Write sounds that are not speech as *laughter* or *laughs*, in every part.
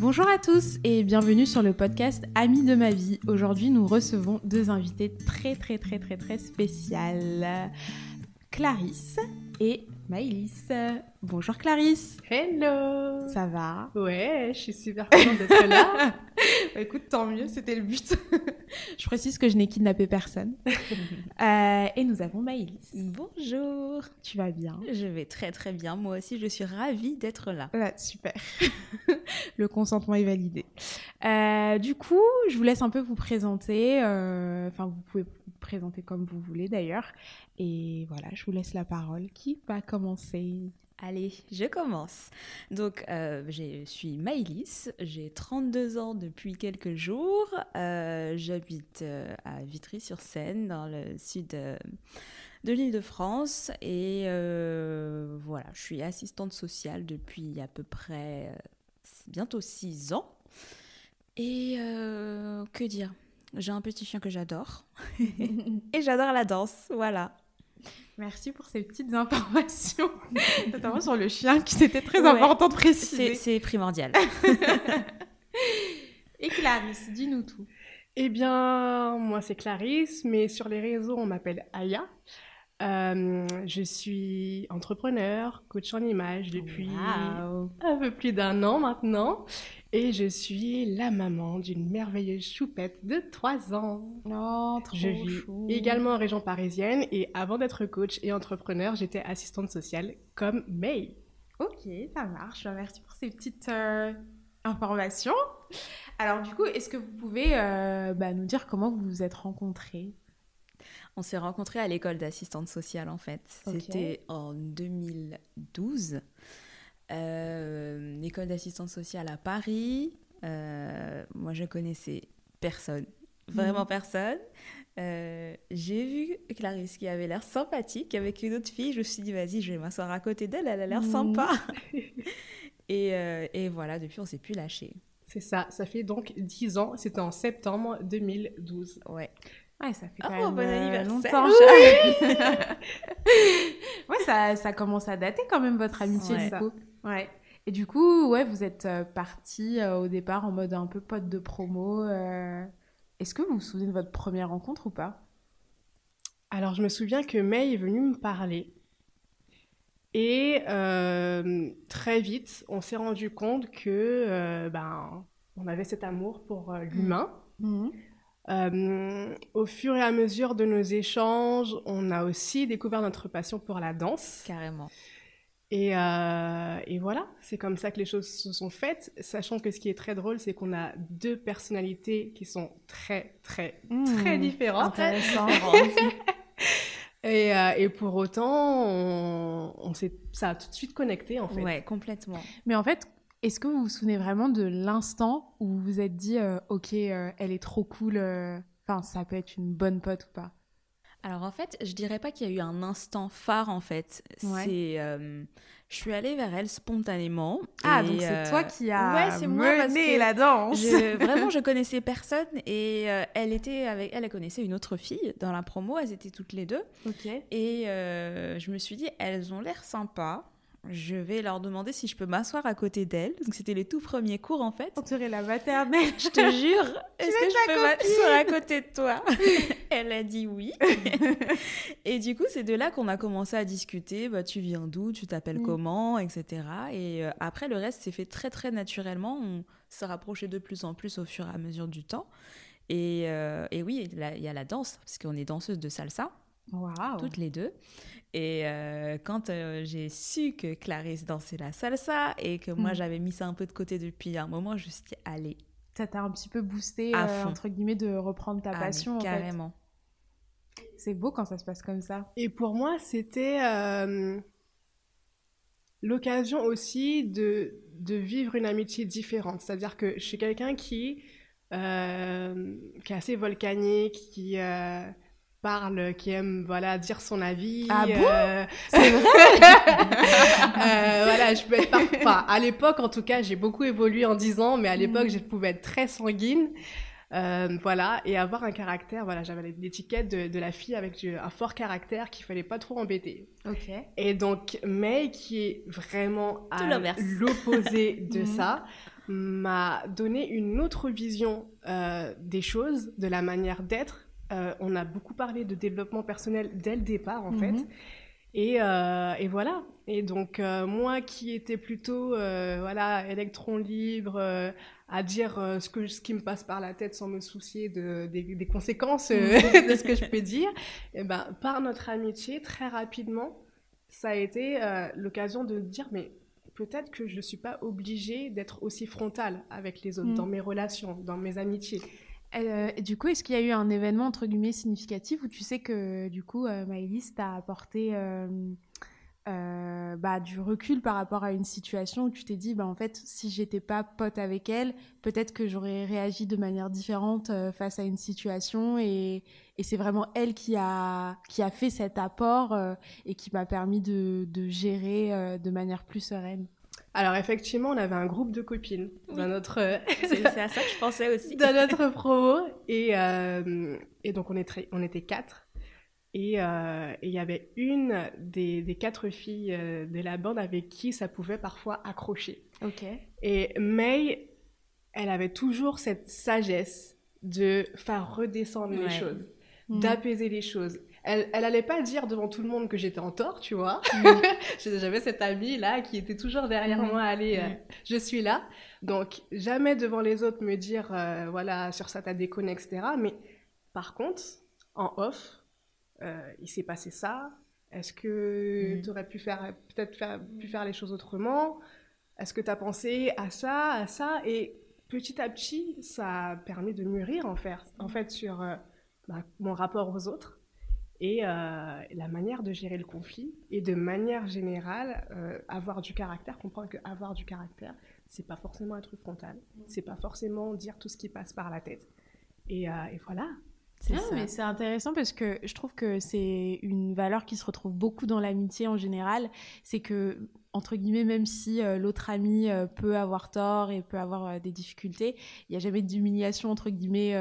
Bonjour à tous et bienvenue sur le podcast Amis de ma vie. Aujourd'hui, nous recevons deux invités très très très très très spéciales. Clarisse et Maëlys. Bonjour Clarisse. Hello. Ça va? Ouais, je suis super contente d'être là. *laughs* Bah, écoute, tant mieux, c'était le but. je précise que je n'ai kidnappé personne. *laughs* Euh, et nous avons Maëlys. Bonjour. Tu vas bien? Je vais très très bien. Moi aussi, je suis ravie d'être là. Ouais, super. *laughs* le consentement est validé. Euh, du coup, je vous laisse un peu vous présenter. euh, Enfin, vous pouvez vous présenter comme vous voulez d'ailleurs. Et voilà, je vous laisse la parole. Qui va commencer? Allez, je commence. Donc, euh, je suis Maïlis, j'ai 32 ans depuis quelques jours. Euh, J'habite euh, à Vitry-sur-Seine, dans le sud de l'île de France. Et voilà, je suis assistante sociale depuis à peu près bientôt 6 ans. Et que dire? J'ai un petit chien que j'adore. *laughs* Et j'adore la danse, voilà. Merci pour ces petites informations, *laughs* notamment sur le chien qui c'était très Ouais. important de C'est préciser. c'est primordial. *laughs* Et Clarisse, dis-nous tout. eh bien, moi c'est Clarisse, mais sur les réseaux on m'appelle Aya. Euh, je suis entrepreneur, coach en image depuis un peu plus d'un an maintenant. Et je suis la maman d'une merveilleuse choupette de 3 ans. Oh, trop Je vis chou. également en région parisienne et avant d'être coach et entrepreneur, j'étais assistante sociale comme May. Ok, ça marche. Merci pour ces petites euh, informations. Alors du coup, est-ce que vous pouvez euh, bah, nous dire comment vous vous êtes rencontrés On s'est rencontrés à l'école d'assistante sociale en fait. C'était en 2012. Euh, école d'assistante sociale à Paris. Euh, moi, je connaissais personne, vraiment personne. Euh, J'ai vu Clarisse qui avait l'air sympathique avec une autre fille. Je me suis dit, vas-y, je vais m'asseoir à côté d'elle, elle a l'air Mhm. sympa. *laughs* et, euh, et voilà, depuis, on s'est plus lâché. C'est ça, ça fait donc 10 ans, c'était en septembre 2012. Ouais. Ouais, ça fait Oh, quand même bon euh, anniversaire. longtemps. ça. *laughs* ouais, ça, ça commence à dater quand même votre amitié Ouais. du coup. Ouais. Et du coup, ouais, vous êtes euh, partis euh, au départ en mode un peu pote de promo. euh. Est-ce que vous vous souvenez de votre première rencontre ou pas? Alors je me souviens que May est venue me parler. Et euh, très vite, on s'est rendu compte que euh, ben, on avait cet amour pour euh, l'humain. Euh, au fur et à mesure de nos échanges, on a aussi découvert notre passion pour la danse. Carrément. Et, euh, et voilà, c'est comme ça que les choses se sont faites, sachant que ce qui est très drôle, c'est qu'on a deux personnalités qui sont très, très, très Mmh. différentes. Intéressant. *laughs* Et, euh, et pour autant, on, on s'est, ça a tout de suite connecté, en fait. Ouais, complètement. Mais en fait, est-ce que vous vous souvenez vraiment de l'instant où vous vous êtes dit, euh, ok, euh, elle est trop cool, euh, enfin, ça peut être une bonne pote ou pas? Alors en fait, je dirais pas qu'il y a eu un instant phare en fait. Ouais. C'est, je suis allée vers elle spontanément. Ah, et, donc c'est toi qui as ouais, c'est moi parce mené que la danse je- *laughs* vraiment, je connaissais personne et elle était avec, elle, connaissait une autre fille dans la promo. Elles étaient toutes les deux Ok. et je me suis dit, elles ont l'air sympas. Je vais leur demander si je peux m'asseoir à côté d'elles. Donc c'était les tout premiers cours en fait. On dirait la maternelle. Je te jure, *laughs* est-ce que je peux m'asseoir à côté de toi? *laughs* Elle a dit oui. *laughs* et du coup, c'est de là qu'on a commencé à discuter. Bah, tu viens d'où? Tu t'appelles Mm. comment? Etc. Et euh, après, le reste s'est fait très très naturellement. On s'est rapproché de plus en plus au fur et à mesure du temps. Et, euh, et oui, il y a la danse, parce qu'on est danseuse de salsa, Waouh. toutes les deux. Et euh, quand euh, j'ai su que Clarisse dansait la salsa et que moi Mm. j'avais mis ça un peu de côté depuis un moment, je me suis dit, allez, Ça t'a un petit peu boosté, À euh, entre guillemets, de reprendre ta Ah, mais passion. en fait. carrément. C'est beau quand ça se passe comme ça. Et pour moi, c'était euh, l'occasion aussi de, de vivre une amitié différente. C'est-à-dire que je suis quelqu'un qui, euh, qui est assez volcanique, qui euh, parle, qui aime voilà, dire son avis. Ah bon euh, *laughs* C'est vrai *laughs* Euh, voilà, je peux être par- enfin, à l'époque, en tout cas, j'ai beaucoup évolué en 10 ans, mais à l'époque, Mm. je pouvais être très sanguine. Euh, voilà, et avoir un caractère, voilà, j'avais l'étiquette de, de la fille avec du- un fort caractère qu'il fallait pas trop embêter. Ok. Et donc, May, qui est vraiment à l'opposé *laughs* de Mhm. ça, m'a donné une autre vision euh, des choses, de la manière d'être. Euh, on a beaucoup parlé de développement personnel dès le départ, en fait. Mhm. Et, euh, et voilà. Et donc, euh, moi qui étais plutôt, euh, voilà, électron libre, à dire ce, que, ce qui me passe par la tête sans me soucier de, des, des conséquences euh, *laughs* de ce que je peux dire, et ben, par notre amitié, très rapidement, ça a été l'occasion de dire, mais peut-être que je ne suis pas obligée d'être aussi frontale avec les autres, Mm. dans mes relations, dans mes amitiés. Euh, du coup, est-ce qu'il y a eu un événement entre guillemets significatif où tu sais que du coup, euh, Maëlys t'a apporté euh, euh, bah, du recul par rapport à une situation où tu t'es dit, bah, en fait, si j'étais pas pote avec elle, peut-être que j'aurais réagi de manière différente face à une situation et, et c'est vraiment elle qui a, qui a fait cet apport et qui m'a permis de, de gérer de manière plus sereine. Alors effectivement, on avait un groupe de copines dans notre *laughs* C'est à ça que je pensais aussi. dans notre *laughs* promo et, euh, et donc on, est très- on était quatre et euh, et il y avait une des, des quatre filles euh, de la bande avec qui ça pouvait parfois accrocher. Ok. Et May, elle avait toujours cette sagesse de faire redescendre les choses, Mm. d'apaiser les choses. Elle, elle allait pas dire devant tout le monde que j'étais en tort, tu vois. *laughs* J'avais cette amie là qui était toujours derrière Mm. moi, allez, euh, Mm. je suis là. Donc jamais devant les autres me dire, euh, voilà, sur ça t'as déconné, etc. Mais par contre, en off, euh, il s'est passé ça. Est-ce que Mm. tu aurais pu faire, peut-être faire, pu faire les choses autrement? Est-ce que tu as pensé à ça, à ça? Et petit à petit, ça a permis de mûrir en fait, en fait sur euh, bah, mon rapport aux autres et euh, la manière de gérer le conflit et de manière générale euh, avoir du caractère comprendre que avoir du caractère c'est pas forcément être frontal c'est pas forcément dire tout ce qui passe par la tête et, euh, et voilà C'est Ah, ça. mais c'est intéressant parce que je trouve que c'est une valeur qui se retrouve beaucoup dans l'amitié en général. C'est que, entre guillemets, même si euh, l'autre ami euh, peut avoir tort et peut avoir euh, des difficultés, il n'y a jamais d'humiliation, entre guillemets,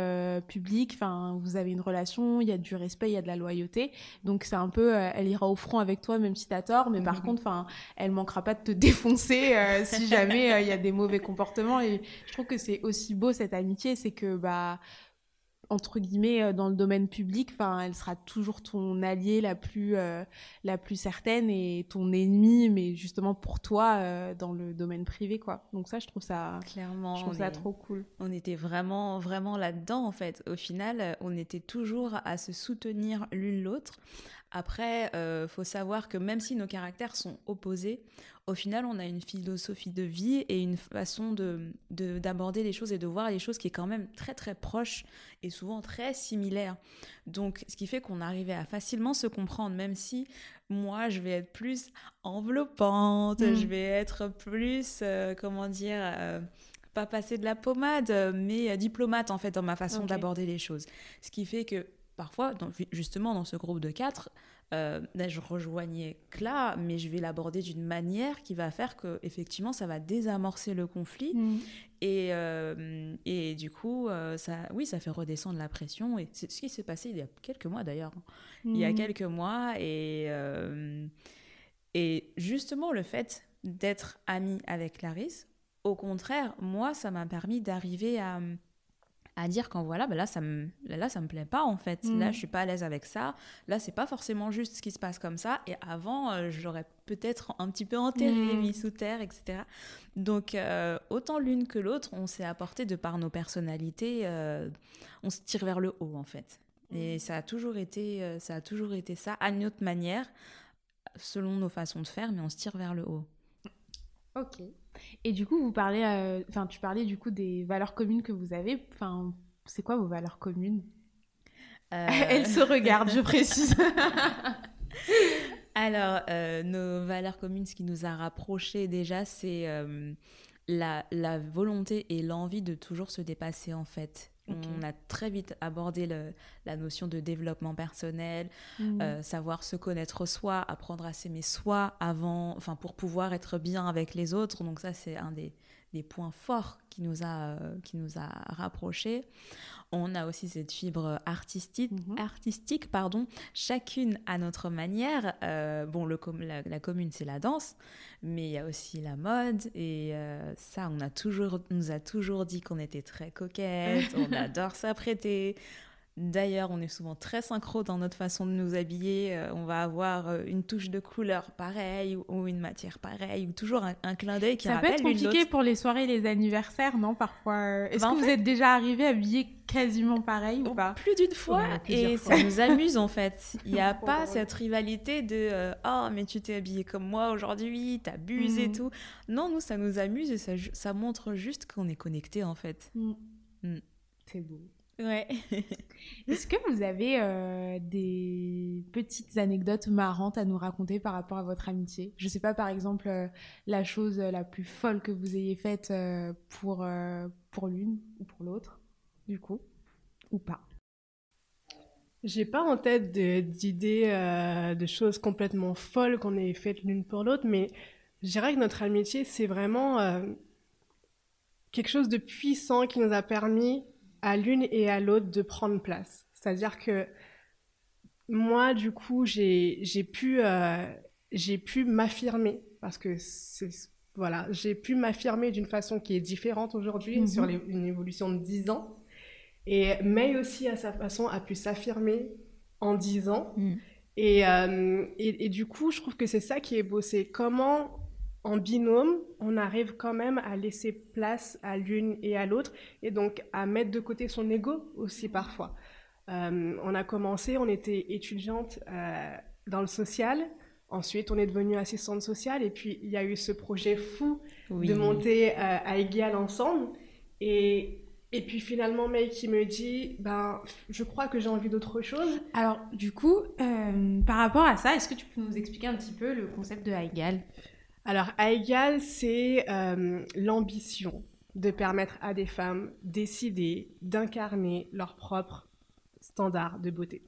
publique. Enfin, vous avez une relation, il y a du respect, il y a de la loyauté. Donc, c'est un peu, elle ira au front avec toi, même si tu as tort. Mais par Mhm. contre, enfin, elle manquera pas de te *laughs* défoncer si jamais il y a des mauvais comportements. Et je trouve que c'est aussi beau cette amitié, c'est que, bah, entre guillemets euh, dans le domaine public enfin elle sera toujours ton allié la plus euh, la plus certaine et ton ennemi mais justement pour toi euh, dans le domaine privé quoi donc ça je trouve ça Clairement, je trouve ça est- trop cool On était vraiment, vraiment là-dedans, en fait. Au final, on était toujours à se soutenir l'une l'autre. Après, euh, faut savoir que même si nos caractères sont opposés, au final, on a une philosophie de vie et une façon de de- d'aborder les choses et de voir les choses qui est quand même très, très proche et souvent très similaire. Donc, ce qui fait qu'on arrivait à facilement se comprendre, même si moi, je vais être plus enveloppante, Mm. je vais être plus, euh, comment dire... euh, pas passer de la pommade, mais euh, diplomate en fait dans ma façon d'aborder les choses. Ce qui fait que parfois, dans- justement dans ce groupe de quatre, euh, là, je rejoignais Cla, mais je vais l'aborder d'une manière qui va faire que effectivement ça va désamorcer le conflit et, euh, et du coup, euh, ça, oui, ça fait redescendre la pression et c'est ce qui s'est passé il y a quelques mois d'ailleurs. Il y a Mhm. quelques mois et et justement le fait d'être amie avec Clarisse, au contraire, moi, ça m'a permis d'arriver à, à dire quand voilà, bah là, ça me, là, ça me plaît pas en fait. Là, je suis pas à l'aise avec ça. Là, c'est pas forcément juste ce qui se passe comme ça. Et avant, euh, j'aurais peut-être un petit peu enterré, Mhm. mis sous terre, etc. Donc, euh, autant l'une que l'autre, on s'est apporté de par nos personnalités, euh, on se tire vers le haut en fait. Et ça a toujours été, ça a toujours été ça, à notre manière, selon nos façons de faire, mais on se tire vers le haut. ok et du coup vous parlez euh, enfin tu parlais du coup des valeurs communes que vous avez. Enfin c'est quoi vos valeurs communes? Euh, elle se regarde je précise. *laughs* Alors, euh, nos valeurs communes, ce qui nous a rapprochés déjà, c'est la, la volonté et l'envie de toujours se dépasser en fait. On a très vite abordé le- la notion de développement personnel, Mhm. euh, savoir se connaître soi, apprendre à s'aimer soi avant, enfin pour pouvoir être bien avec les autres. Donc ça, c'est un des, des points forts qui nous a, qui nous a rapprochés. On a aussi cette fibre artistique, Mhm. artistique pardon, chacune à notre manière. Euh, bon, le com- la, la commune, c'est la danse, mais il y a aussi la mode. Et euh, ça, on, a toujours, on nous a toujours dit qu'on était très coquettes, on *laughs* adore s'apprêter. D'ailleurs, on est souvent très synchro dans notre façon de nous habiller. Euh, on va avoir euh, une touche de couleur pareille ou, ou une matière pareille ou toujours un, un clin d'œil qui Ça peut être compliqué pour les soirées et les anniversaires, non Parfois. euh, Est-ce Bah, en que vous fait- êtes déjà arrivé habillé quasiment pareil ou Oh, pas? Plus d'une fois, Ouais, et fois. ça nous amuse en fait. *laughs* Il n'y a Trop pas drôle. cette rivalité de euh, oh mais tu t'es habillé comme moi aujourd'hui, t'abuses et Mhm. tout. Non, nous ça nous amuse et ça montre juste qu'on est connecté en fait. Mm. Mm. C'est beau. Ouais. *laughs* Est-ce que vous avez euh, des petites anecdotes marrantes à nous raconter par rapport à votre amitié? Je sais pas, par exemple, euh, la chose la plus folle que vous ayez faite euh, pour, euh, pour l'une ou pour l'autre, du coup, ou pas? J'ai pas en tête de- d'idées euh, de choses complètement folles qu'on ait faites l'une pour l'autre, mais je dirais que notre amitié, c'est vraiment euh, quelque chose de puissant qui nous a permis à l'une et à l'autre de prendre place. C'est-à-dire que moi, du coup, j'ai pu, euh, pu m'affirmer parce que c'est voilà, j'ai pu m'affirmer d'une façon qui est différente aujourd'hui Mhm. sur les- une évolution de 10 ans. Et May aussi, à sa façon, a pu s'affirmer en 10 ans. Mm. Et, euh, et, et du coup, je trouve que c'est ça qui est beau. C'est comment, en binôme, on arrive quand même à laisser place à l'une et à l'autre. Et donc, à mettre de côté son ego aussi parfois. Euh, on a commencé, on était étudiante euh, dans le social. Ensuite, on est devenu assistante sociale. Et puis, il y a eu ce projet fou Oui. de monter euh, à égal ensemble. Et, et puis finalement, May qui me dit, ben, je crois que j'ai envie d'autre chose. Alors, du coup, euh, par rapport à ça, est-ce que tu peux nous expliquer un petit peu le concept de Heigal Alors, à égal, c'est euh, l'ambition de permettre à des femmes décider d'incarner leur propre standard de beauté.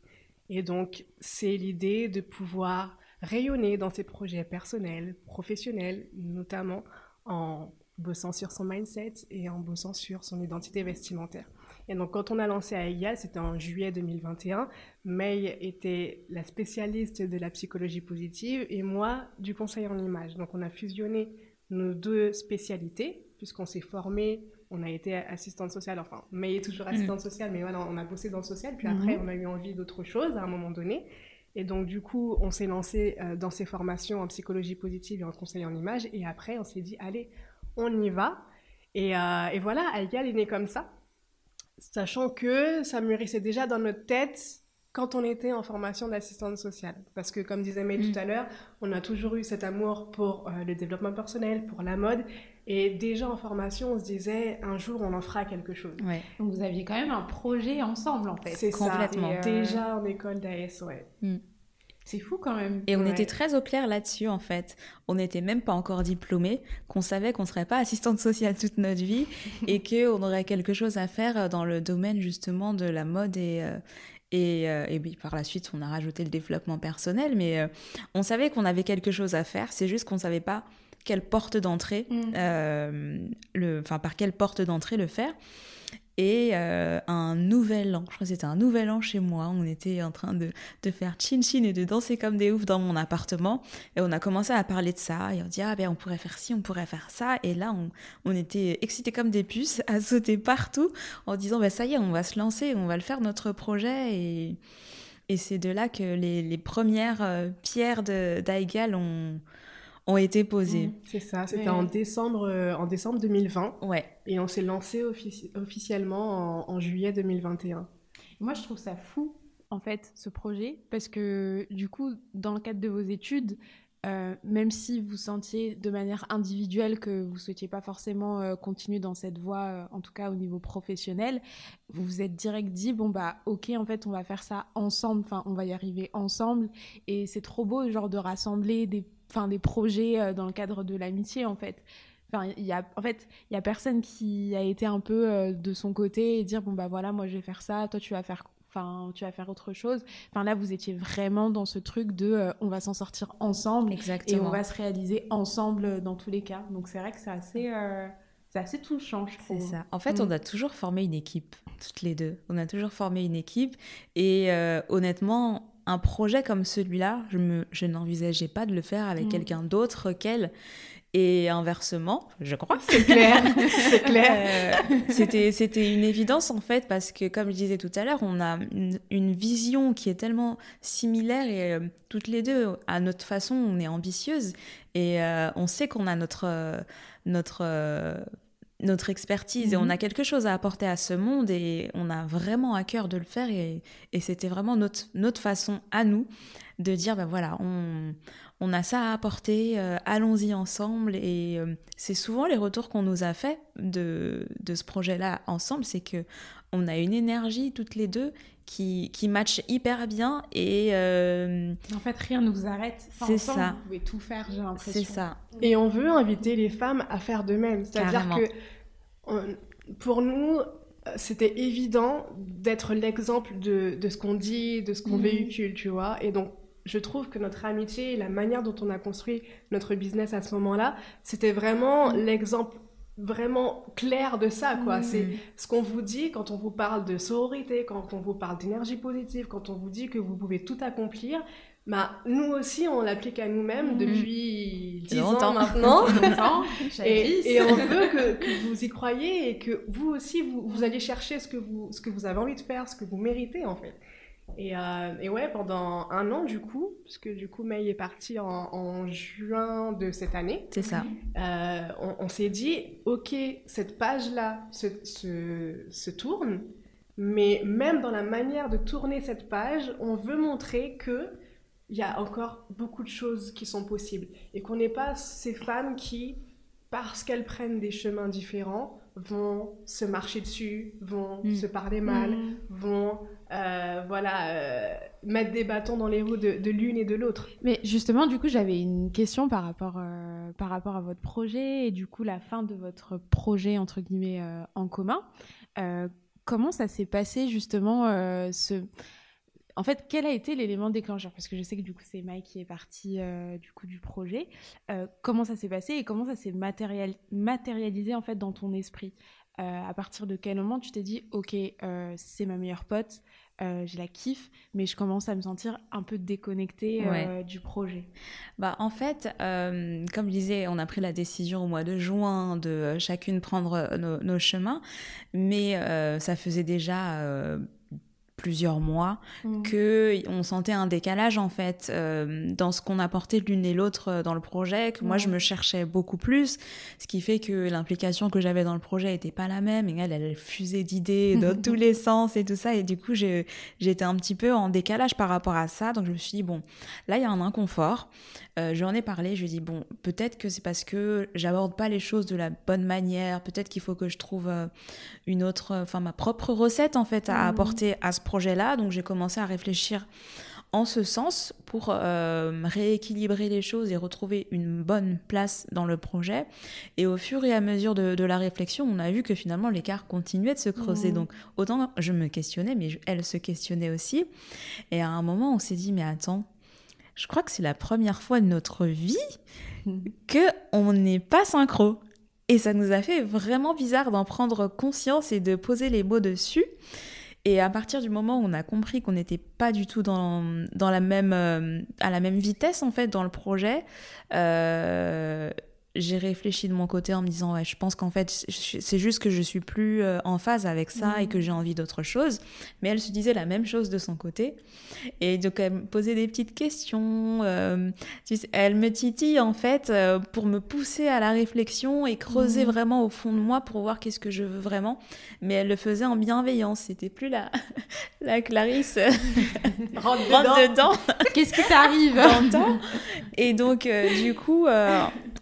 Et donc, c'est l'idée de pouvoir rayonner dans ses projets personnels, professionnels, notamment en bossant sur son mindset et en bossant sur son identité vestimentaire. Et donc, quand on a lancé Egal, c'était en juillet 2021. May était la spécialiste de la psychologie positive et moi du conseil en image. Donc, on a fusionné nos deux spécialités puisqu'on s'est formé, on a été assistante sociale, enfin, May est toujours assistante sociale, mais voilà, on a bossé dans le social. Puis après, Mhm. on a eu envie d'autre chose à un moment donné. Et donc, du coup, on s'est lancé euh, dans ces formations en psychologie positive et en conseil en image. Et après, on s'est dit, allez, on y va. Et, euh, et voilà, Aigal est né comme ça, sachant que ça mûrissait déjà dans notre tête quand on était en formation d'assistante sociale. Parce que, comme disait May Mm. tout à l'heure, on a toujours eu cet amour pour euh, le développement personnel, pour la mode. Et déjà en formation, on se disait, un jour, on en fera quelque chose. Ouais. Donc, vous aviez quand même un projet ensemble, en fait. C'est complètement. ça. Et, euh, Déjà en école d'AS, ouais. C'est fou quand même. Et on Ouais. était très au clair là-dessus en fait. On n'était même pas encore diplômés, qu'on savait qu'on serait pas assistante sociale toute notre vie *laughs* et qu'on aurait quelque chose à faire dans le domaine justement de la mode et euh, et, euh, et puis par la suite on a rajouté le développement personnel, mais euh, on savait qu'on avait quelque chose à faire. C'est juste qu'on savait pas quelle porte d'entrée, Mm. euh, le, enfin par quelle porte d'entrée le faire. Et euh, un nouvel an, je crois que c'était un nouvel an chez moi, on était en train de, de faire chin-chin et de danser comme des oufs dans mon appartement. Et on a commencé à parler de ça, et on dit, ah ben on pourrait faire ci, on pourrait faire ça. Et là, on, on était excités comme des puces, *laughs* à sauter partout, en disant, ben ça y est, on va se lancer, on va le faire notre projet. Et, et c'est de là que les, les premières euh, pierres d'Aigal ont, ont été posées. Mm. C'est ça, c'était Ouais. en, décembre, euh, en décembre 2020. Ouais. Et on s'est lancé offici- officiellement en, en juillet 2021. Moi, je trouve ça fou, en fait, ce projet, parce que du coup, dans le cadre de vos études, euh, même si vous sentiez de manière individuelle que vous souhaitiez pas forcément euh, continuer dans cette voie, euh, en tout cas au niveau professionnel, vous vous êtes direct dit bon bah ok en fait on va faire ça ensemble, enfin on va y arriver ensemble et c'est trop beau genre de rassembler des, enfin des projets euh, dans le cadre de l'amitié en fait. Enfin, il y a, en fait, il y a personne qui a été un peu euh, de son côté et dire bon bah voilà, moi je vais faire ça, toi tu vas faire, enfin tu vas faire autre chose. Enfin là, vous étiez vraiment dans ce truc de euh, on va s'en sortir ensemble et Exactement. on va se réaliser ensemble dans tous les cas. Donc c'est vrai que c'est assez, euh, c'est assez touchant, je C'est trouve. ça. En fait, Mm. on a toujours formé une équipe, toutes les deux. On a toujours formé une équipe. Et honnêtement, un projet comme celui-là, je, me, je n'envisageais pas de le faire avec Mm. quelqu'un d'autre qu'elle. Et inversement, je crois. C'est clair, *laughs* c'est clair. Euh, c'était, c'était une évidence en fait parce que comme je disais tout à l'heure, on a une, une vision qui est tellement similaire et euh, toutes les deux, à notre façon, on est ambitieuses et euh, on sait qu'on a notre, notre, notre expertise et on Mhm. a quelque chose à apporter à ce monde et on a vraiment à cœur de le faire et, et c'était vraiment notre, notre façon à nous de dire, ben voilà, on, on a ça à apporter, euh, allons-y ensemble. Et euh, c'est souvent les retours qu'on nous a fait de, de ce projet-là ensemble, c'est que on a une énergie toutes les deux qui, qui match hyper bien et euh, En fait, rien ne vous arrête. Enfin, C'est ça. Vous pouvez tout faire, j'ai l'impression. c'est ça. Et on veut inviter les femmes à faire de même. C'est-à-dire Carrément. que on- pour nous, c'était évident d'être l'exemple de, de ce qu'on dit, de ce qu'on Mhm. véhicule, tu vois. Et donc, je trouve que notre amitié et la manière dont on a construit notre business à ce moment-là, c'était vraiment l'exemple vraiment clair de ça, quoi. Mhm. C'est ce qu'on vous dit quand on vous parle de sororité, quand on vous parle d'énergie positive, quand on vous dit que vous pouvez tout accomplir. Bah, nous aussi, on l'applique à nous-mêmes Mhm. depuis 10 ans maintenant. *laughs* Longtemps. Et, et on veut que, que vous y croyez et que vous aussi, vous, vous allez chercher ce que vous, ce que vous avez envie de faire, ce que vous méritez en fait. Et, euh, et ouais, pendant un an du coup, parce que du coup, May est partie en, en juin de cette année, C'est ça. euh, on, on s'est dit, ok, cette page-là se, se, se tourne, mais même dans la manière de tourner cette page, on veut montrer que il y a encore beaucoup de choses qui sont possibles et qu'on n'est pas ces femmes qui, parce qu'elles prennent des chemins différents, vont se marcher dessus, vont Mm. se parler mal, Mhm. vont euh, voilà euh, mettre des bâtons dans les roues de, de l'une et de l'autre. Mais justement, du coup, j'avais une question par rapport, euh, par rapport à votre projet et du coup la fin de votre projet entre guillemets en commun. Comment ça s'est passé justement ce... En fait, quel a été l'élément déclencheur? Parce que je sais que du coup c'est Mike qui est parti euh, du coup du projet. Euh, comment ça s'est passé et comment ça s'est matérial... matérialisé en fait dans ton esprit? Euh, À partir de quel moment tu t'es dit ok c'est ma meilleure pote, euh, je la kiffe, mais je commence à me sentir un peu déconnectée euh, Ouais. du projet? Bah, en fait, euh, comme je disais, on a pris la décision au mois de juin de chacune prendre nos, nos chemins, mais ça faisait déjà plusieurs mois Mm. que on sentait un décalage en fait euh, dans ce qu'on apportait l'une et l'autre euh, dans le projet que moi je me cherchais beaucoup plus ce qui fait que l'implication que j'avais dans le projet était pas la même. Et elle elle fusait d'idées dans tous les sens et tout ça. Et du coup j'étais un petit peu en décalage par rapport à ça. Donc je me suis dit bon là il y a un inconfort. Euh, je lui en ai parlé. Je lui ai dit bon peut-être que c'est parce que j'aborde pas les choses de la bonne manière. Peut-être qu'il faut que je trouve euh, une autre enfin ma propre recette en fait à Mhm. apporter à ce projet là donc j'ai commencé à réfléchir en ce sens pour euh, rééquilibrer les choses et retrouver une bonne place dans le projet. Et au fur et à mesure de, de la réflexion, on a vu que finalement l'écart continuait de se creuser. Mhm. Donc autant je me questionnais, mais je- elle se questionnait aussi. Et à un moment, on s'est dit, mais attends, je crois que c'est la première fois de notre vie que on n'est pas synchro. Et ça nous a fait vraiment bizarre d'en prendre conscience et de poser les mots dessus. Et à partir du moment où on a compris qu'on n'était pas du tout dans, la même, euh, à la même vitesse en fait dans le projet, euh, j'ai réfléchi de mon côté en me disant ouais, je pense qu'en fait c'est juste que je suis plus euh, en phase avec ça et que j'ai envie d'autre chose. Mais elle se disait la même chose de son côté. Et donc elle me posait des petites questions. euh, elle me titille en fait euh, pour me pousser à la réflexion et creuser Mhm. vraiment au fond de moi pour voir qu'est-ce que je veux vraiment. Mais elle le faisait en bienveillance. C'était plus la, *laughs* la Clarisse *laughs* Rentre rentre dedans Qu'est-ce qui t'arrive? Et donc, euh, du coup,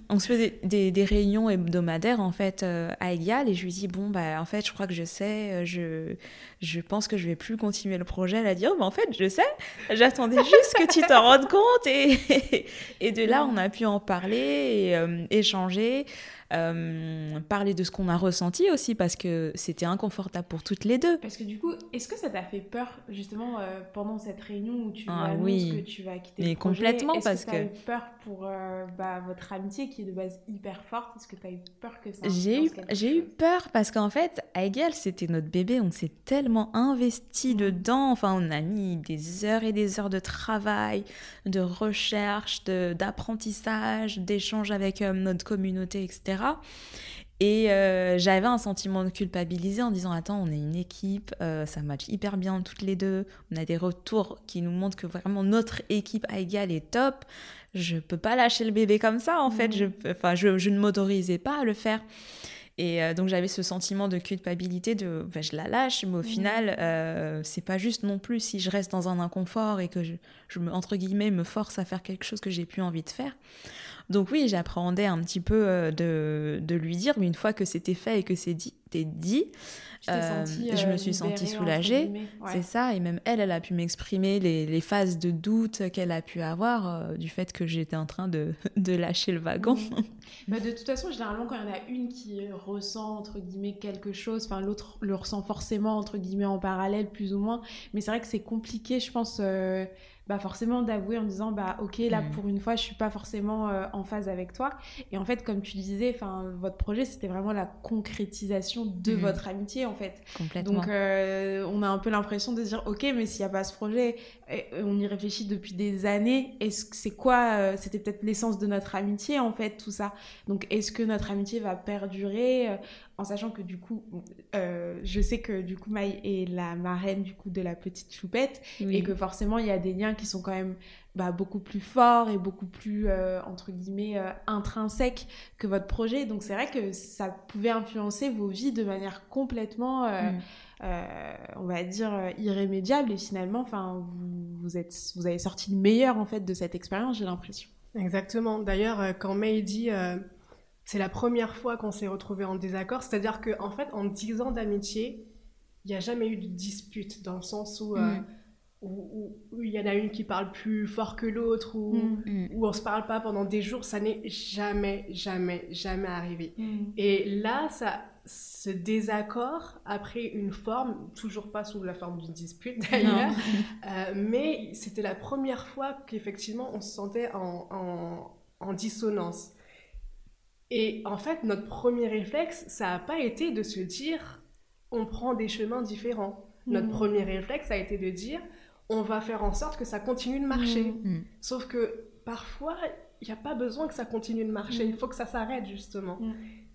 on se faisait des, des réunions hebdomadaires, en fait, euh, à égal. Et je lui dis, bon, bah, en fait, je crois que je sais, euh, je, je pense que je vais plus continuer le projet. Elle a dit, oh, bah, en fait, je sais, j'attendais *laughs* juste que tu t'en rendes compte. Et, et de là, on a pu en parler et euh, échanger. Euh, parler de ce qu'on a ressenti aussi parce que c'était inconfortable pour toutes les deux. Parce que du coup, est-ce que ça t'a fait peur justement euh, pendant cette réunion où tu Ah annonces oui. que tu vas quitter Mais le projet? complètement, Est-ce parce que t'as que- eu peur pour euh, bah, votre amitié qui est de base hyper forte? Est-ce que t'as eu peur que ça J'ai eu, j'ai eu peur parce qu'en fait, Aigel, c'était notre bébé, on s'est tellement investi Mm. dedans. Enfin, on a mis des heures et des heures de travail, de recherche, de- d'apprentissage, d'échange avec notre communauté, etc. Et euh, j'avais un sentiment de culpabilité en disant Attends, on est une équipe, euh, ça match hyper bien toutes les deux. On a des retours qui nous montrent que vraiment notre équipe à égal est top. Je peux pas lâcher le bébé comme ça, en fait. Mhm. Je, enfin, je, je ne m'autorisais pas à le faire. Et euh, donc j'avais ce sentiment de culpabilité de ben, je la lâche, mais au Mhm. final, euh, c'est pas juste non plus si je reste dans un inconfort et que je, je me, entre guillemets, me force à faire quelque chose que j'ai plus envie de faire. Donc oui, j'appréhendais un petit peu euh, de, de lui dire, mais une fois que c'était fait et que c'est dit, dit, Euh, sentie, je me euh, suis sentie libérée, soulagée, guillemets. Ouais. c'est ça. Et même elle, elle a pu m'exprimer les, les phases de doute qu'elle a pu avoir euh, du fait que j'étais en train de, *laughs* de lâcher le wagon. Bah, de toute façon, généralement, quand il y en a une qui ressent, entre guillemets, quelque chose, enfin, l'autre le ressent forcément, entre guillemets, en parallèle, plus ou moins. Mais c'est vrai que c'est compliqué, je pense, bah, forcément, d'avouer en disant, bah, ok, là, Mhm. pour une fois, je suis pas forcément euh, en phase avec toi. Et en fait, comme tu disais, enfin, votre projet, c'était vraiment la concrétisation de Mhm. votre amitié, en fait. Complètement. Donc, euh, on a un peu l'impression de dire, ok, mais s'il n'y a pas ce projet, et on y réfléchit depuis des années, est-ce que c'est quoi euh, C'était peut-être l'essence de notre amitié, en fait, tout ça? Donc, est-ce que notre amitié va perdurer euh, en sachant que du coup, euh, je sais que du coup, Maï est la marraine du coup de la petite choupette Oui. et que forcément, il y a des liens qui sont quand même bah, beaucoup plus forts et beaucoup plus, euh, entre guillemets, euh, intrinsèques que votre projet. Donc, c'est vrai que ça pouvait influencer vos vies de manière complètement... euh, Mm. Euh, on va dire euh, irrémédiable et finalement enfin vous, vous êtes vous avez sorti le meilleur en fait de cette expérience j'ai l'impression Exactement. D'ailleurs, euh, quand May dit euh, c'est la première fois qu'on s'est retrouvés en désaccord, c'est-à-dire que en fait, en 10 ans d'amitié, il n'y a jamais eu de dispute dans le sens où euh, Mm. où- où- il y en a une qui parle plus fort que l'autre ou Mm. où on se parle pas pendant des jours, ça n'est jamais, jamais, jamais arrivé. Et là, ça, ce désaccord a pris une forme, toujours pas sous la forme d'une dispute d'ailleurs, *laughs* euh, mais c'était la première fois qu'effectivement on se sentait en, en- en dissonance. Et en fait, notre premier réflexe, ça n'a pas été de se dire on prend des chemins différents. Notre Mhm. premier réflexe a été de dire on va faire en sorte que ça continue de marcher. Mhm. Mm. Sauf que parfois, il n'y a pas besoin que ça continue de marcher, il faut que ça s'arrête justement.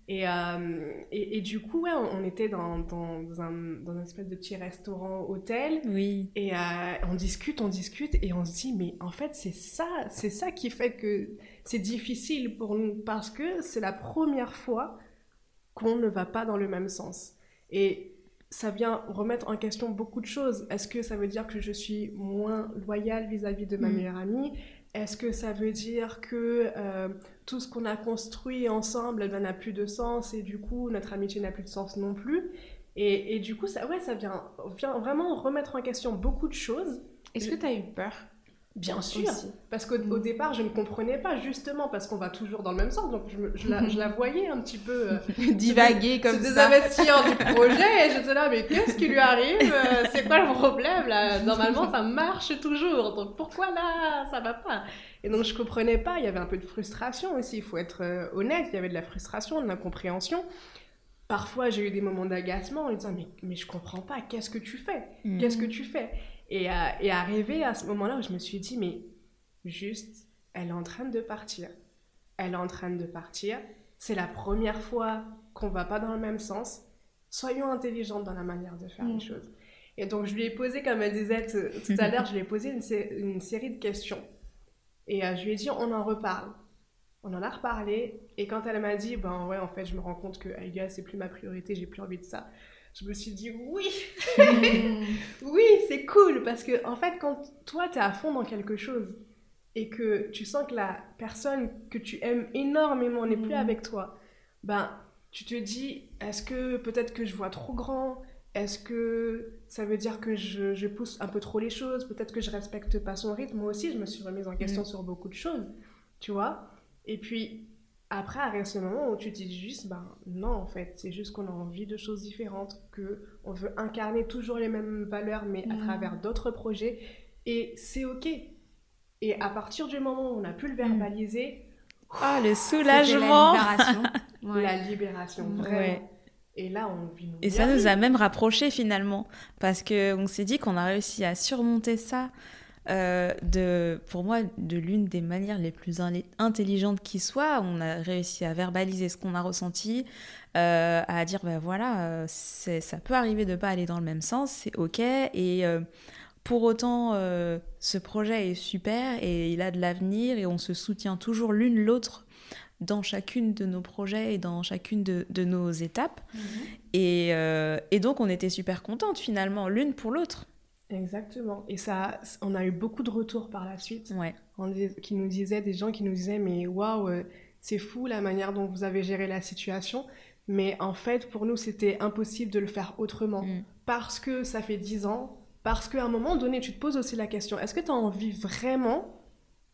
Et, euh, et, et du coup, ouais, on on était dans, dans, un, dans un espèce de petit restaurant-hôtel. Oui. Et euh, on discute, on discute, et on se dit, mais en fait, c'est ça, c'est ça qui fait que c'est difficile pour nous, parce que c'est la première fois qu'on ne va pas dans le même sens. Et ça vient remettre en question beaucoup de choses. Est-ce que ça veut dire que je suis moins loyale vis-à-vis de ma Mm. meilleure amie? Est-ce que ça veut dire que euh, tout ce qu'on a construit ensemble, eh ben, n'a plus de sens, et du coup, notre amitié n'a plus de sens non plus? Et, du coup, ça, ouais, ça vient, vient vraiment remettre en question beaucoup de choses. est-ce que tu as eu peur? Bien sûr, aussi parce qu'au au Mm. départ, je ne comprenais pas, justement, parce qu'on va toujours dans le même sens. Donc, je, la, je la voyais un petit peu euh, *laughs* divaguer comme se ça désinvestir du *laughs* projet. Et j'étais là, mais qu'est-ce qui lui arrive Euh, C'est quoi le problème là? Normalement, ça marche toujours. Donc, pourquoi là, ça va pas Et donc, je comprenais pas. Il y avait un peu de frustration aussi, il faut être euh, honnête. Il y avait de la frustration, de l'incompréhension. Parfois, j'ai eu des moments d'agacement en disant, mais, mais je comprends pas, qu'est-ce que tu fais? Mm. Qu'est-ce que tu fais? Et, euh, et arrivé à ce moment-là où je me suis dit, mais juste, elle est en train de partir. Elle est en train de partir. C'est la première fois qu'on va pas dans le même sens. Soyons intelligentes dans la manière de faire Mm. les choses. Et donc, je lui ai posé, comme elle disait tout à l'heure, je lui ai posé une, sé- une série de questions. Et euh, je lui ai dit, on en reparle. On en a reparlé. Et quand elle m'a dit, ben ouais, en fait, je me rends compte que Aïga, c'est plus ma priorité, j'ai plus envie de ça. Je me suis dit, oui, Mm. *laughs* oui, c'est cool parce que en fait, quand toi t'es à fond dans quelque chose et que tu sens que la personne que tu aimes énormément n'est plus Mhm. avec toi, ben tu te dis est-ce que peut-être que je vois trop grand? Est-ce que ça veut dire que je, je pousse un peu trop les choses? Peut-être que je respecte pas son rythme? Moi aussi, je me suis remise en question Mhm. sur beaucoup de choses, tu vois? Et puis après, arrive ce moment où tu te dis juste, ben non, en fait, c'est juste qu'on a envie de choses différentes, que on veut incarner toujours les mêmes valeurs, mais à Mm. travers d'autres projets, et c'est ok. Et à partir du moment où on a pu le verbaliser, Ah, le C'était la soulagement libération. *laughs* Ouais. la libération, vraiment. Ouais. Et là, on vit Et ça nous a même rapprochés finalement, parce que on s'est dit qu'on a réussi à surmonter ça euh, de, pour moi, de l'une des manières les plus in- intelligentes qui soit. On a réussi à verbaliser ce qu'on a ressenti, euh, à dire ben voilà, euh, ça peut arriver de pas aller dans le même sens, c'est ok. Et euh, pour autant, ce projet est super et il a de l'avenir et on se soutient toujours l'une l'autre dans chacune de nos projets et dans chacune de- de nos étapes. Mhm. Et, euh, et donc, on était super contentes finalement, l'une pour l'autre. Exactement. Et ça, on a eu beaucoup de retours par la suite. Ouais. On qui nous disaient, des gens qui nous disaient, mais waouh, euh, c'est fou la manière dont vous avez géré la situation. Mais en fait, pour nous, c'était impossible de le faire autrement. Mm. Parce que ça fait dix ans, parce qu'à un moment donné, tu te poses aussi la question, est-ce que tu as envie vraiment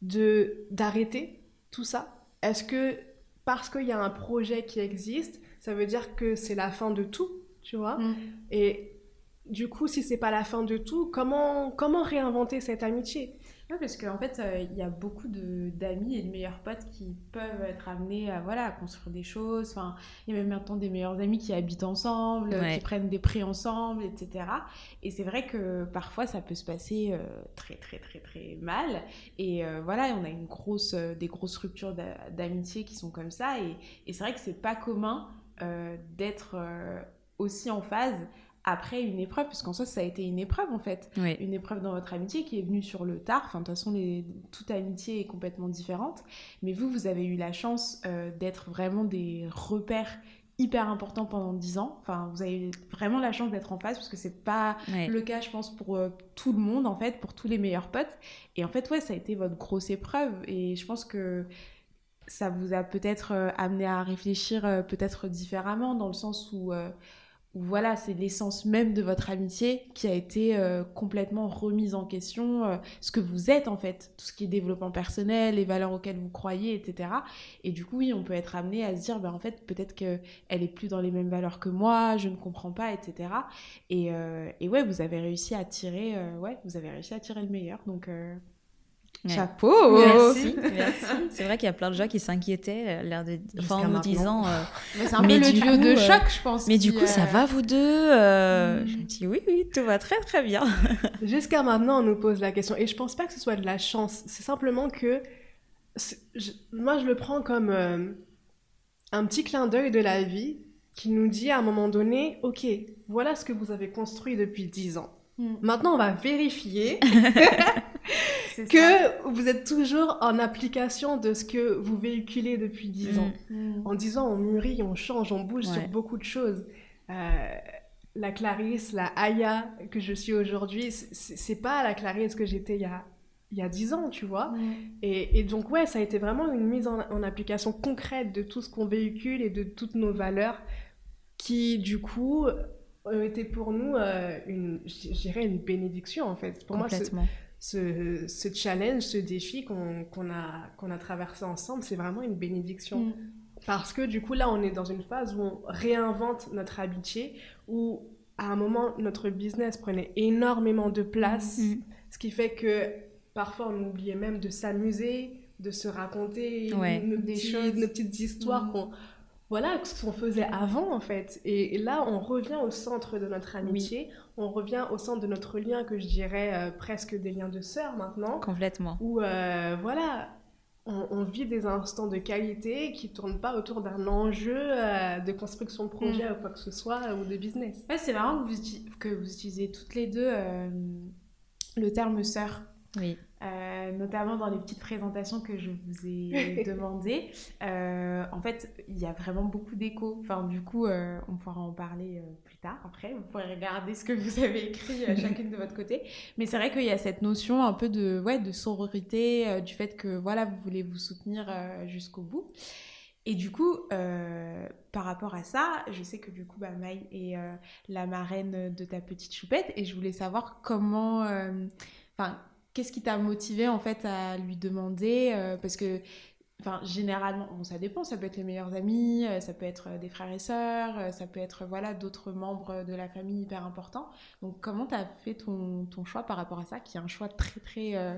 de d'arrêter tout ça? Est-ce que parce qu'il y a un projet qui existe, ça veut dire que c'est la fin de tout, tu vois? Mm. Et du coup, si c'est pas la fin de tout, comment, comment réinventer cette amitié? Ouais, parce qu'en fait, euh, il y a beaucoup de- d'amis et de meilleurs potes qui peuvent être amenés à, voilà, à construire des choses. Enfin, il y a même maintenant des meilleurs amis qui habitent ensemble, euh, Ouais. qui prennent des prix ensemble, etc. Et c'est vrai que parfois, ça peut se passer euh, très, très, très, très mal. Et euh, voilà, on a une grosse, euh, des grosses ruptures d'a- d'amitié qui sont comme ça. Et, et c'est vrai que c'est pas commun euh, d'être euh, aussi en phase après une épreuve, parce qu'en soi, ça a été une épreuve, en fait Oui. une épreuve dans votre amitié qui est venue sur le tard. Enfin, de toute façon, les- toute amitié est complètement différente. Mais vous, vous avez eu la chance euh, d'être vraiment des repères hyper importants pendant 10 ans. Enfin, vous avez eu vraiment la chance d'être en phase parce que c'est pas Ouais. le cas, je pense, pour euh, tout le monde, en fait, pour tous les meilleurs potes. Et en fait, ouais, ça a été votre grosse épreuve. Et je pense que ça vous a peut-être euh, amené à réfléchir euh, peut-être différemment, dans le sens où, voilà, c'est l'essence même de votre amitié qui a été euh, complètement remise en question, euh, ce que vous êtes en fait, tout ce qui est développement personnel, les valeurs auxquelles vous croyez, etc. Et du coup, oui, on peut être amené à se dire, ben, en fait, peut-être qu'elle est plus dans les mêmes valeurs que moi, je ne comprends pas, etc. Et, euh, et ouais, vous avez réussi à tirer, ouais, vous avez réussi à tirer le meilleur, donc Ouais. chapeau Merci, merci. *laughs* C'est vrai qu'il y a plein de gens qui s'inquiétaient, l'air de, enfin, en nous disant, euh, *laughs* Mais c'est un Mais peu le du duo coup, de euh, choc, je pense. mais du coup, ça euh, va vous deux Euh, Mm. Je me dis oui, oui, tout va très très bien. *laughs* Jusqu'à maintenant, on nous pose la question. Et je pense pas que ce soit de la chance. C'est simplement que. je- moi, je le prends comme euh, un petit clin d'œil de la vie qui nous dit à un moment donné Ok, voilà ce que vous avez construit depuis 10 ans. Mm. Maintenant, on va vérifier c'est ça. que vous êtes toujours en application de ce que vous véhiculez depuis 10 ans. Mm. En 10 ans, on mûrit, on change, on bouge Ouais. sur beaucoup de choses. Euh, la Clarisse, la Aya que je suis aujourd'hui, c'est- pas la Clarisse que j'étais il y a, il y a 10 ans, tu vois. Mm. Et, et donc, ouais, ça a été vraiment une mise en, en application concrète de tout ce qu'on véhicule et de toutes nos valeurs qui, du coup, ont été pour nous, euh, une, je dirais, une bénédiction, en fait. Pour moi, ce, challenge, ce défi qu'on a, qu'on a traversé ensemble, c'est vraiment une bénédiction. Mm. Parce que du coup, là, on est dans une phase où on réinvente notre amitié, où à un moment, notre business prenait énormément de place, Mm. ce qui fait que parfois, on oubliait même de s'amuser, de se raconter Ouais. nos, Des choses. nos petites histoires Mm. qu'on voilà, ce qu'on faisait avant, en fait. Et, et là, on revient au centre de notre amitié, on revient au centre de notre lien, que je dirais euh, presque des liens de sœurs maintenant Complètement. où euh, voilà, on, on vit des instants de qualité qui tournent pas autour d'un enjeu euh, de construction de projet ou quoi que ce soit ou de business. Ouais, c'est marrant que vous, que vous utilisez toutes les deux euh, le terme sœur. Oui. Euh, notamment dans les petites présentations que je vous ai *laughs* demandées. Euh, en fait, il y a vraiment beaucoup d'échos. Enfin, du coup, euh, on pourra en parler plus tard. Après, vous pourrez regarder ce que vous *laughs* avez écrit *laughs* chacune de votre côté. Mais c'est vrai qu'il y a cette notion un peu de, ouais, de sororité, du fait que voilà, vous voulez vous soutenir jusqu'au bout. Et du coup, euh, par rapport à ça, je sais que du coup, bah, Maï est euh, la marraine de ta petite choupette et je voulais savoir comment, euh, enfin, qu'est-ce qui t'a motivé en fait à lui demander euh, Parce que Enfin, généralement, bon, ça dépend, ça peut être les meilleurs amis, euh, ça peut être des frères et sœurs, euh, ça peut être voilà d'autres membres de la famille hyper importants. Donc, comment tu as fait ton, ton, choix par rapport à ça, qui est un choix très, très. Euh,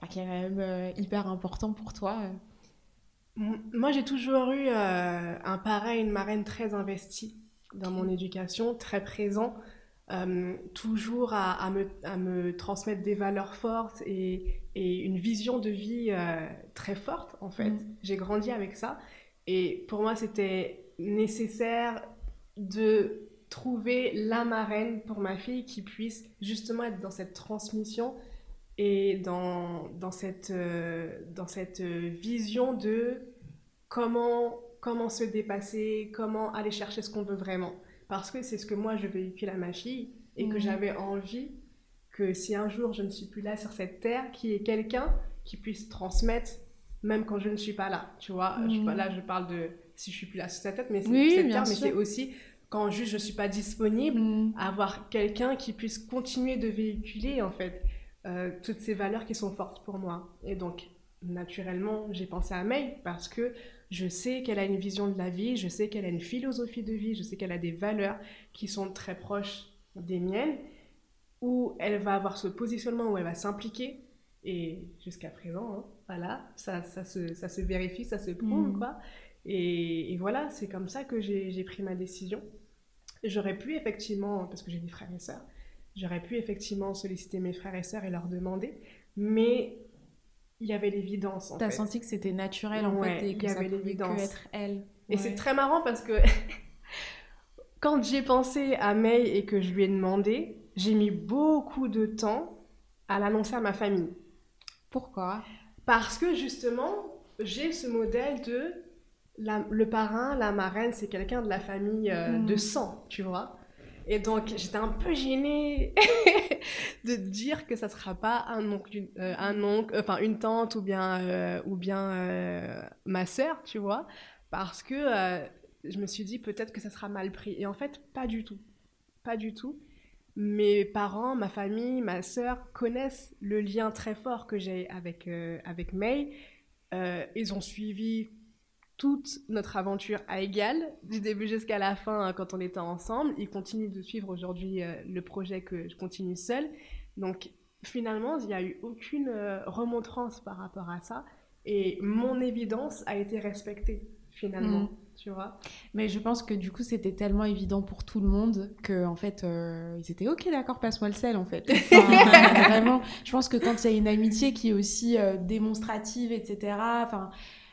enfin, qui est quand même hyper important pour toi Moi, j'ai toujours eu un parrain et une marraine très investis dans mon éducation, très présents. Euh, toujours à, à, me, à, me, transmettre des valeurs fortes et, et une vision de vie euh, très forte, en fait. Mm. J'ai grandi avec ça. Et pour moi, c'était nécessaire de trouver la marraine pour ma fille qui puisse justement être dans cette transmission et dans, dans, cette, euh, dans cette vision de comment, comment se dépasser, comment aller chercher ce qu'on veut vraiment parce que c'est ce que moi je véhicule à ma fille et que mhm. j'avais envie que si un jour je ne suis plus là sur cette terre, qu'il y ait quelqu'un qui puisse transmettre même quand je ne suis pas là. Tu vois, je, mhm. là je parle de si je suis plus là sur cette tête, mais c'est cette terre, mais c'est aussi quand juste je suis pas disponible, mhm. avoir quelqu'un qui puisse continuer de véhiculer en fait euh, toutes ces valeurs qui sont fortes pour moi. Et donc naturellement, j'ai pensé à May parce que je sais qu'elle a une vision de la vie, je sais qu'elle a une philosophie de vie, je sais qu'elle a des valeurs qui sont très proches des miennes, où elle va avoir ce positionnement, où elle va s'impliquer. Et jusqu'à présent, hein, voilà, ça, ça, se, ça, se, vérifie, ça se prouve, mm. quoi. Et, voilà, c'est comme ça que j'ai pris ma décision. J'aurais pu effectivement, parce que j'ai des frères et sœurs, j'aurais pu effectivement solliciter mes frères et sœurs et leur demander, mais il y avait l'évidence. T'as senti que c'était naturel en fait et que y ça avait l'évidence. être elle. Et c'est très marrant parce que *laughs* quand j'ai pensé à May et que je lui ai demandé, j'ai mis beaucoup de temps à l'annoncer à ma famille. Pourquoi? Parce que justement, j'ai ce modèle de le parrain, la marraine, c'est quelqu'un de la famille euh, de hmm. sang, tu vois. Et donc, j'étais un peu gênée *laughs* de dire que ça sera pas un oncle, euh, un oncle, enfin une tante ou bien, euh, ou bien euh, ma sœur, tu vois, parce que je me suis dit peut-être que ça sera mal pris. Et en fait, pas du tout. Pas du tout. Mes parents, ma famille, ma sœur connaissent le lien très fort que j'ai avec, avec May. ils ont suivi toute notre aventure à égal, du début jusqu'à la fin hein, quand on était ensemble. Ils continuent de suivre aujourd'hui euh, le projet que je continue seule. Donc finalement, il n'y a eu aucune euh, remontrance par rapport à ça. Et mon évidence a été respectée finalement. Mm. Tu vois Mais je pense que du coup, c'était tellement évident pour tout le monde que, en fait, euh, ils étaient ok, d'accord, passe-moi le sel, en fait. *laughs* vraiment, je pense que quand il y a une amitié qui est aussi démonstrative, etc., enfin,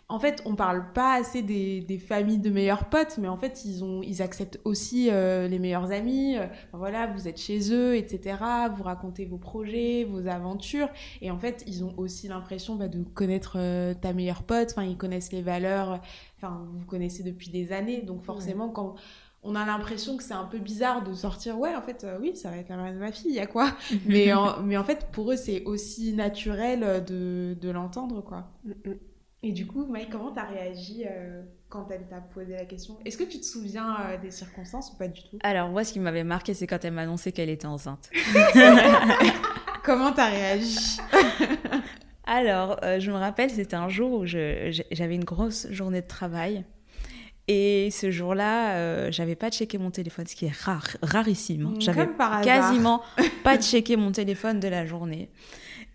en fait, on parle pas assez des, familles de meilleurs potes, mais en fait, ils, ont, ils acceptent aussi euh, les meilleurs amis. voilà, vous êtes chez eux, etc. Vous racontez vos projets, vos aventures. Et en fait, ils ont aussi l'impression bah, de connaître euh, ta meilleure pote. Enfin, ils connaissent les valeurs. Enfin, vous connaissez depuis des années. Donc, forcément, quand on a l'impression que c'est un peu bizarre de sortir ouais en fait euh, oui ça va être la mère de ma fille il y a quoi? *laughs* Mais en, mais en fait pour eux c'est aussi naturel de, de l'entendre quoi mm, mm. Et du coup, Mike, comment tu as réagi euh, quand elle t'a posé la question? Est-ce que tu te souviens euh, des circonstances ou pas du tout? Alors, moi, ce qui m'avait marqué, c'est quand elle m'a annoncé qu'elle était enceinte. *laughs* comment tu as réagi? *laughs* Alors, euh, je me rappelle, c'était un jour où j'avais une grosse journée de travail. Et ce jour-là, j'avais pas checké mon téléphone, ce qui est rare, rarissime. Hein. J'avais quasiment *laughs* pas checké mon téléphone de la journée.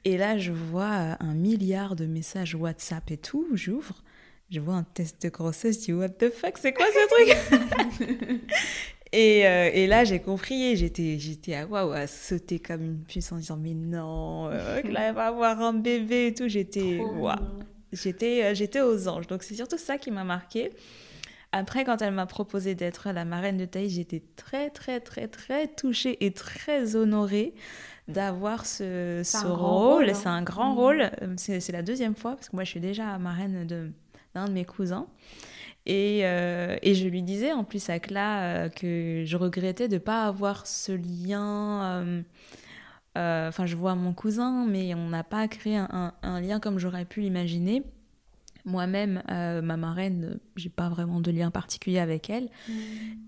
Et là, je vois euh, un milliard de messages WhatsApp et tout. J'ouvre, je vois un test de grossesse. Je dis, What the fuck, c'est quoi ce truc? *laughs* Et, euh, et, là, j'ai compris. J'étais, j'étais à, waouh, à sauter comme une puce en disant, mais non, euh, là, elle va avoir un bébé et tout. J'étais, waouh. J'étais, j'étais aux anges. Donc, c'est surtout ça qui m'a marqué. Après, quand elle m'a proposé d'être la marraine de Thaïs, j'étais très, très, très, très touchée et très honorée d'avoir ce, ce rôle. C'est un grand mmh. rôle. Euh, c'est la deuxième fois, parce que moi, je suis déjà marraine d'un de, mes cousins. Et, euh, et, je lui disais en plus à Cla euh, que je regrettais de ne pas avoir ce lien. Enfin, je vois mon cousin, mais on n'a pas créé un, un, lien comme j'aurais pu l'imaginer. Moi-même, euh, ma marraine, j'ai pas vraiment de lien particulier avec elle. Mm.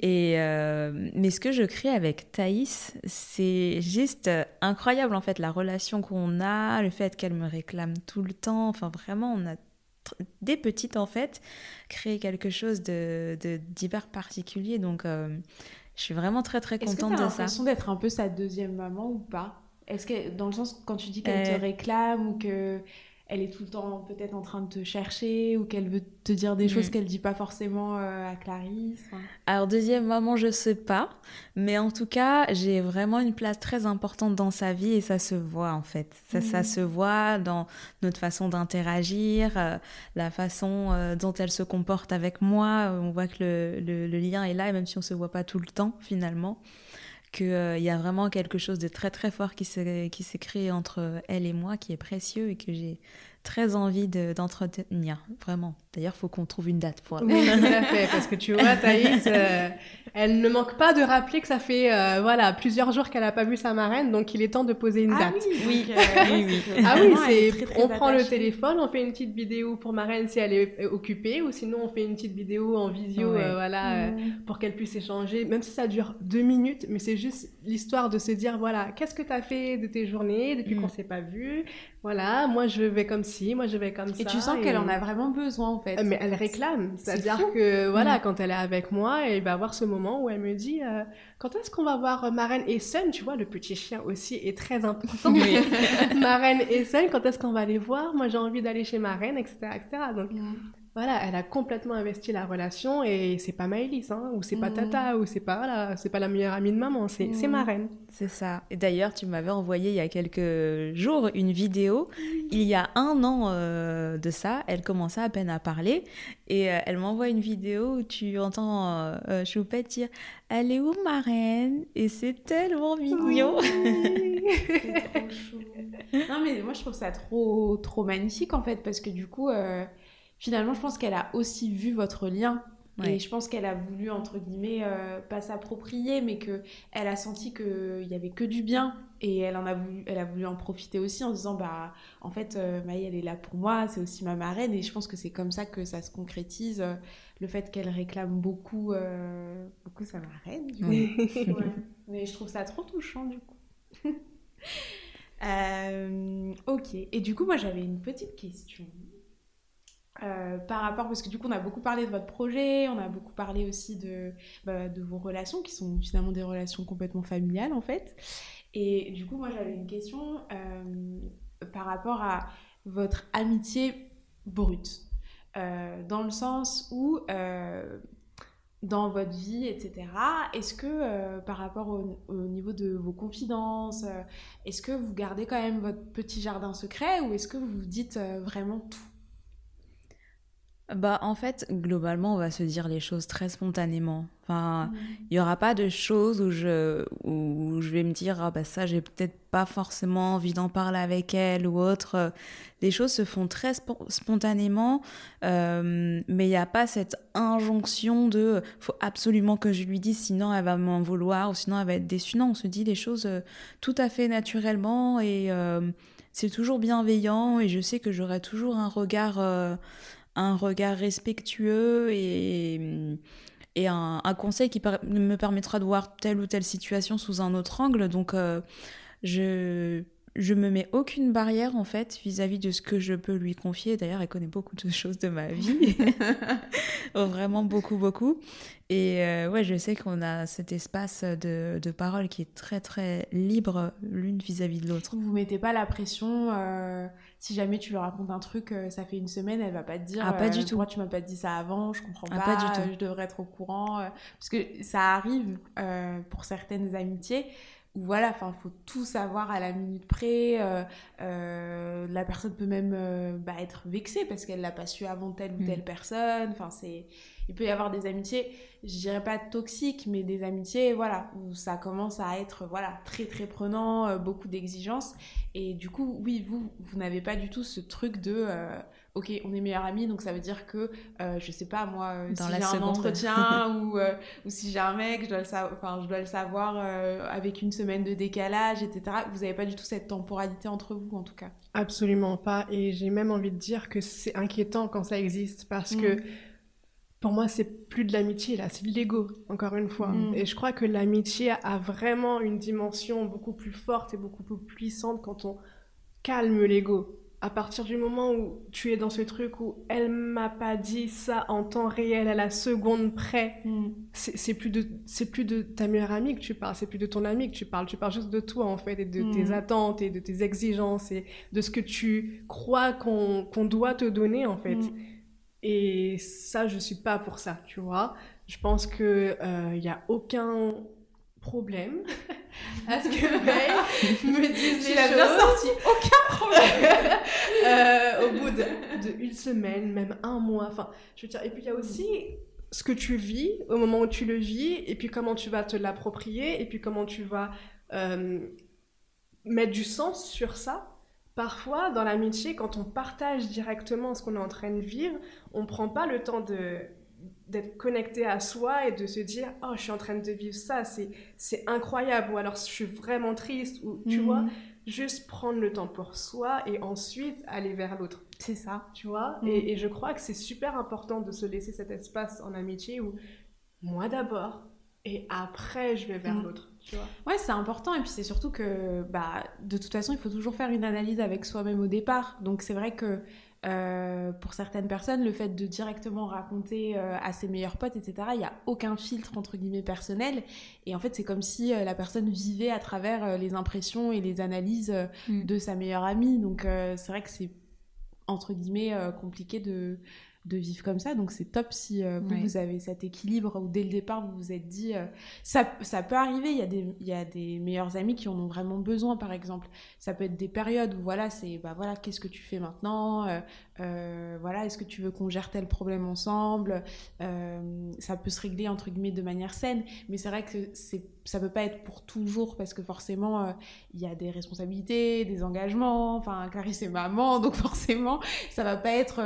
Et euh, mais ce que je crée avec Thaïs, c'est juste incroyable en fait la relation qu'on a, le fait qu'elle me réclame tout le temps. Enfin vraiment, on a des petites en fait, créer quelque chose de d'hyper particulier. Donc, je suis vraiment très très contente de ça. Que l'impression d'être un peu sa deuxième maman ou pas? Est-ce que dans le sens quand tu dis qu'elle te réclame ou que elle est tout le temps peut-être en train de te chercher ou qu'elle veut te dire des choses mm. qu'elle dit pas forcément euh, à Clarisse Alors deuxième maman, je sais pas, mais en tout cas, j'ai vraiment une place très importante dans sa vie et ça se voit en fait. Ça, ça mm. se voit dans notre façon d'interagir, euh, la façon euh, dont elle se comporte avec moi. On voit que le, le, lien est là et même si on se voit pas tout le temps finalement qu'il y a vraiment quelque chose de très très fort qui s'est créé entre elle et moi, qui est précieux et que j'ai très envie d'entretenir, vraiment. D'ailleurs, il faut qu'on trouve une date pour Oui, tout à *laughs* fait, parce que tu vois, Thaïs, euh, elle ne manque pas de rappeler que ça fait euh, voilà, plusieurs jours qu'elle n'a pas vu sa marraine, donc il est temps de poser une ah date. Oui, oui. oui, Ah oui, c'est on prend le téléphone, on fait une petite vidéo pour marraine si elle est occupée, ou sinon on fait une petite vidéo en visio, euh, voilà, mmh. pour qu'elle puisse échanger, même si ça dure deux minutes, mais c'est juste l'histoire de se dire, voilà, qu'est-ce que tu as fait de tes journées depuis mmh. qu'on s'est pas vu? Voilà, moi je vais comme ci, moi je vais comme ça. Et tu sens qu'elle en a vraiment besoin euh, mais elle réclame. C'est-à-dire que, voilà, mm. quand elle est avec moi, elle va avoir ce moment où elle me dit euh, quand est-ce qu'on va voir Marraine et Sun Tu vois, le petit chien aussi est très important. *laughs* Marraine et Sun, quand est-ce qu'on va les voir? Moi, j'ai envie d'aller chez Marraine, etc. etc. Donc, mm voilà, elle a complètement investi la relation et c'est pas Maëlys, hein, ou c'est pas mmh. Tata, ou c'est pas, voilà, c'est pas la meilleure amie de maman, c'est mmh. ma reine. C'est ça. Et d'ailleurs, tu m'avais envoyé il y a quelques jours une vidéo. Il y a un an euh, de ça, elle commençait à peine à parler et euh, elle m'envoie une vidéo où tu entends euh, Choupette dire Elle est où ma reine? Et c'est tellement mignon. *laughs* c'est trop chou. Non, mais moi je trouve ça trop, trop magnifique en fait parce que du coup. Euh, finalement, je pense qu'elle a aussi vu votre lien. Et je pense qu'elle a voulu, entre guillemets, euh, pas s'approprier, mais qu'elle a senti qu'il n'y avait que du bien. Et elle, en a voulu, elle a voulu en profiter aussi en disant, bah, en fait, euh, Maï, elle est là pour moi, c'est aussi ma marraine. Et je pense que c'est comme ça que ça se concrétise, euh, le fait qu'elle réclame beaucoup, beaucoup sa marraine. *laughs* *laughs* Mais je trouve ça trop touchant, du coup. *laughs* ok. Et du coup, moi, j'avais une petite question. Euh, par rapport, parce que du coup on a beaucoup parlé de votre projet, on a beaucoup parlé aussi de, bah, vos relations qui sont finalement des relations complètement familiales en fait. Et du coup moi j'avais une question euh, par rapport à votre amitié brute, euh, dans le sens où dans votre vie, etc. Est-ce que par rapport au, au, niveau de vos confidences, est-ce que vous gardez quand même votre petit jardin secret ou est-ce que vous vous dites vraiment tout? Bah, en fait, globalement, on va se dire les choses très spontanément. Enfin, il n'y aura pas de choses où je, où je vais me dire, ah bah ça, j'ai peut-être pas forcément envie d'en parler avec elle ou autre. Les choses se font très spontanément, euh, mais il n'y a pas cette injonction de, faut absolument que je lui dise, sinon elle va m'en vouloir ou sinon elle va être déçue. Non, on se dit les choses euh, tout à fait naturellement et euh, c'est toujours bienveillant et je sais que j'aurai toujours un regard un regard respectueux et, et un, conseil qui me permettra de voir telle ou telle situation sous un autre angle. Donc, euh, je je me mets aucune barrière en fait vis-à-vis de ce que je peux lui confier. D'ailleurs, elle connaît beaucoup de choses de ma vie, *laughs* vraiment beaucoup, beaucoup. Et euh, ouais, je sais qu'on a cet espace de, de, parole qui est très, très libre l'une vis-à-vis de l'autre. Vous mettez pas la pression. Euh, si jamais tu lui racontes un truc, euh, ça fait une semaine, elle va pas te dire. Ah, pas du tout. Pourquoi tu m'as pas dit ça avant Je comprends ah, pas. Pas du tout. Je devrais être au courant. parce que ça arrive pour certaines amitiés voilà, enfin, faut tout savoir à la minute près. Euh, euh, la personne peut même euh, bah, être vexée parce qu'elle l'a pas su avant telle ou telle mm. personne. Enfin, c'est, il peut y avoir des amitiés, je dirais pas toxiques, mais des amitiés, voilà, où ça commence à être, voilà, très très prenant, beaucoup d'exigences. Et du coup, oui, vous, vous n'avez pas du tout ce truc de ok, on est meilleurs amis, donc ça veut dire que, euh, je sais pas, moi, euh, si j'ai un entretien *laughs* ou, euh, ou, si j'ai un mec, je dois le, enfin, je dois le savoir avec une semaine de décalage, etc. Vous n'avez pas du tout cette temporalité entre vous, en tout cas. Absolument pas. Et j'ai même envie de dire que c'est inquiétant quand ça existe parce que mm. pour moi, c'est plus de l'amitié, là, c'est de l'ego, encore une fois. Mm. Et je crois que l'amitié a vraiment une dimension beaucoup plus forte et beaucoup plus puissante quand on calme l'ego à partir du moment où tu es dans ce truc où elle m'a pas dit ça en temps réel à la seconde près, Mm. c'est plus de c'est plus de ta meilleure amie que tu parles, c'est plus de ton amie que tu parles, tu parles juste de toi en fait et de Mm. tes attentes et de tes exigences et de ce que tu crois qu'on qu'on doit te donner en fait. Mm. Et ça, je suis pas pour ça, tu vois. Je pense que il y a aucun problème *laughs* à ce que *laughs* May me dise les l'as bien choses. sorti, aucun problème. *laughs* Euh, au bout de, de semaine, même un mois. Enfin, je veux dire, et puis il y a aussi ce que tu vis au moment où tu le vis, et puis comment tu vas te l'approprier, et puis comment tu vas euh, mettre du sens sur ça. Parfois, dans l'amitié, quand on partage directement ce qu'on est en train de vivre, on prend pas le temps de d'être connecté à soi et de se dire oh je suis en train de vivre ça c'est c'est incroyable ou alors je suis vraiment triste ou tu Mhm. vois juste prendre le temps pour soi et ensuite aller vers l'autre, C'est ça. tu vois. Mm. Et, et je crois que c'est super important de se laisser cet espace en amitié où moi d'abord et après je vais vers Mm. l'autre, tu vois. Ouais, c'est important. Et puis c'est surtout que, bah, de toute façon, il faut toujours faire une analyse avec soi-même au départ. Donc c'est vrai que euh, pour certaines personnes, le fait de directement raconter euh, à ses meilleurs potes, etc., il n'y a aucun filtre entre guillemets personnel. Et en fait, c'est comme si euh, la personne vivait à travers les impressions et les analyses Mm. de sa meilleure amie. Donc c'est vrai que c'est entre guillemets compliqué de de vivre comme ça. Donc c'est top si euh, vous, Ouais. vous avez cet équilibre où dès le départ vous vous êtes dit euh, ça, ça peut arriver. Il y a des il y a des meilleurs amis qui en ont vraiment besoin par exemple. Ça peut être des périodes où voilà c'est bah voilà qu'est-ce que tu fais maintenant Euh, euh, voilà est-ce que tu veux qu'on gère tel problème ensemble? Euh, ça peut se régler entre guillemets de manière saine mais c'est vrai que c'est ça peut pas être pour toujours parce que forcément euh, il y a des responsabilités des engagements. Enfin Clarisse est maman donc *laughs* forcément ça va pas être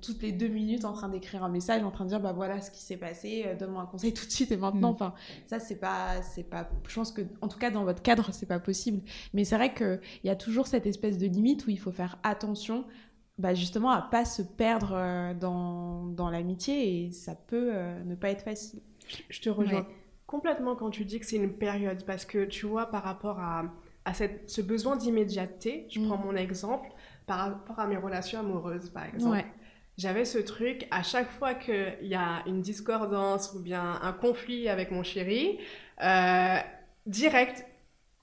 toutes les deux minutes en train d'écrire un message en train de dire bah voilà ce qui s'est passé donne-moi un conseil *laughs* tout de suite et maintenant. Mm. enfin ça c'est pas c'est pas je pense que en tout cas dans votre cadre c'est pas possible. Mais c'est vrai que il y a toujours cette espèce de limite où il faut faire attention bah justement à pas se perdre euh, dans, dans l'amitié et ça peut euh, ne pas être facile Je te rejoins Ouais. complètement quand tu dis que c'est une période parce que tu vois par rapport à, à cette, ce besoin d'immédiateté, je Mm. prends mon exemple par rapport à mes relations amoureuses par exemple. J'avais ce truc, à chaque fois qu'il y a une discordance ou bien un conflit avec mon chéri, euh, direct,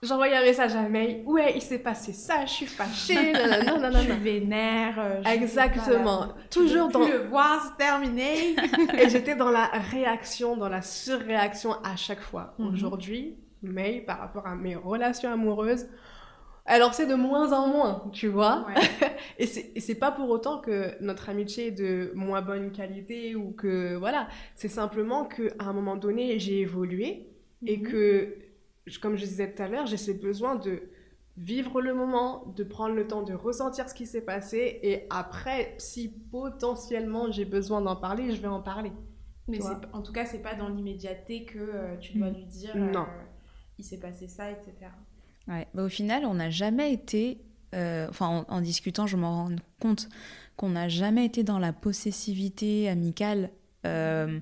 j'envoyais un message à May, ouais, il s'est passé ça, je suis fâchée, *laughs* nanana, je nanana. suis vénère euh, je- Exactement, toujours Je dans... le voir c'est terminé *laughs* Et j'étais dans la réaction, dans la surréaction à chaque fois. Mhm. Aujourd'hui, May, par rapport à mes relations amoureuses, alors c'est de moins en moins, tu vois. Ouais. *laughs* Et c'est pas pour autant que notre amitié est de moins bonne qualité ou que voilà, c'est simplement que à un moment donné j'ai évolué et Mhm. que je- comme je disais tout à l'heure, j'ai ce besoin de vivre le moment, de prendre le temps de ressentir ce qui s'est passé et après si potentiellement j'ai besoin d'en parler, je vais en parler. Mais en tout cas, c'est pas dans l'immédiateté que euh, tu dois Mm. lui dire Non. euh, il s'est passé ça, etc. Ouais. Bah, au final, on n'a jamais été, euh, enfin en, en discutant, je m'en rends compte qu'on n'a jamais été dans la possessivité amicale, euh,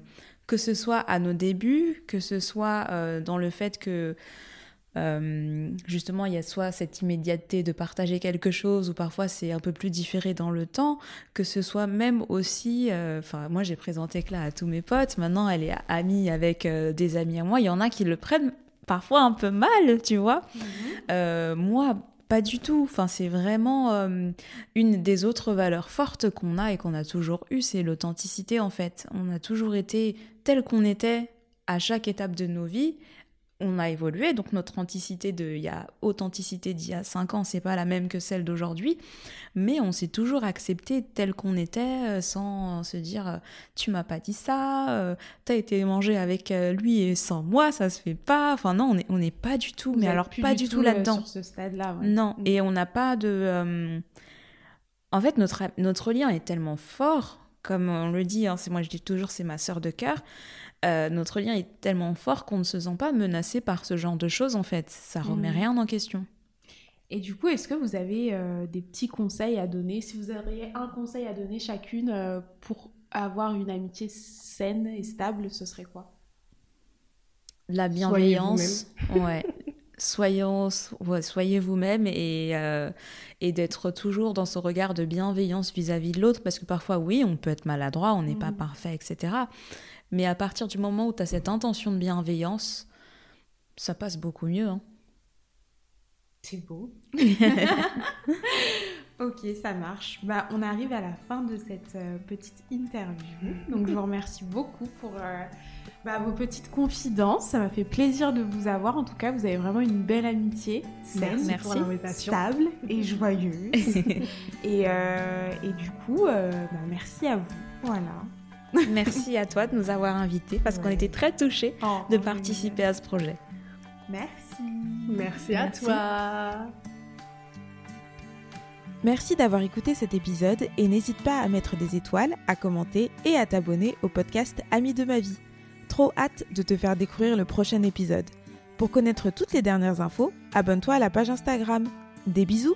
que ce soit à nos débuts, que ce soit euh, dans le fait que euh, justement il y a soit cette immédiateté de partager quelque chose ou parfois c'est un peu plus différé dans le temps, que ce soit même aussi, euh, enfin moi j'ai présenté Cla à tous mes potes, maintenant elle est amie avec des amis à moi, il y en a qui le prennent parfois un peu mal, tu vois. Euh, moi, pas du tout. C'est vraiment euh, une des autres valeurs fortes qu'on a et qu'on a toujours eu, c'est l'authenticité en fait. On a toujours été tel qu'on était à chaque étape de nos vies. On a évolué, donc notre authenticité de, il y a authenticité d'il y a 5 ans, c'est pas la même que celle d'aujourd'hui, mais on s'est toujours accepté tel qu'on était, euh, sans se dire euh, tu m'as pas dit ça, euh, t'as été manger avec lui et sans moi, ça se fait pas. Enfin non, on n'est on est pas du tout, Vous mais alors pas du tout, là-dedans. sur ce stade-là. ouais. Non, Mm. et on n'a pas de. euh, En fait, notre, notre lien est tellement fort, comme on le dit, hein, c'est moi je dis toujours, c'est ma sœur de cœur. Euh, notre lien est tellement fort qu'on ne se sent pas menacé par ce genre de choses, en fait. Ça remet Mhm. rien en question. Et du coup, est-ce que vous avez euh, des petits conseils à donner? Si vous auriez un conseil à donner chacune euh, pour avoir une amitié saine et stable, ce serait quoi? La bienveillance. Ouais. Soyons, soyez vous-même et, euh, et d'être toujours dans ce regard de bienveillance vis-à-vis de l'autre, parce que parfois, oui, on peut être maladroit, on n'est pas mm. parfait, etc. Mais à partir du moment où tu as cette intention de bienveillance, ça passe beaucoup mieux. Hein. C'est beau. *laughs* ok, ça marche. Bah, on arrive à la fin de cette euh, petite interview. Donc, je vous remercie beaucoup pour euh, bah, vos petites confidences. Ça m'a fait plaisir de vous avoir. En tout cas, vous avez vraiment une belle amitié. Saine, Merci pour l'invitation. Stable et joyeuse. *laughs* et, euh, et, du coup, bah, merci à vous. Voilà. *laughs* Merci à toi de nous avoir invités parce qu'on était très touchés oh, de participer à ce projet. Merci. Merci à toi. Merci d'avoir écouté cet épisode et n'hésite pas à mettre des étoiles, à commenter et à t'abonner au podcast Amis de ma vie. Trop hâte de te faire découvrir le prochain épisode. Pour connaître toutes les dernières infos, abonne-toi à la page Instagram. Des bisous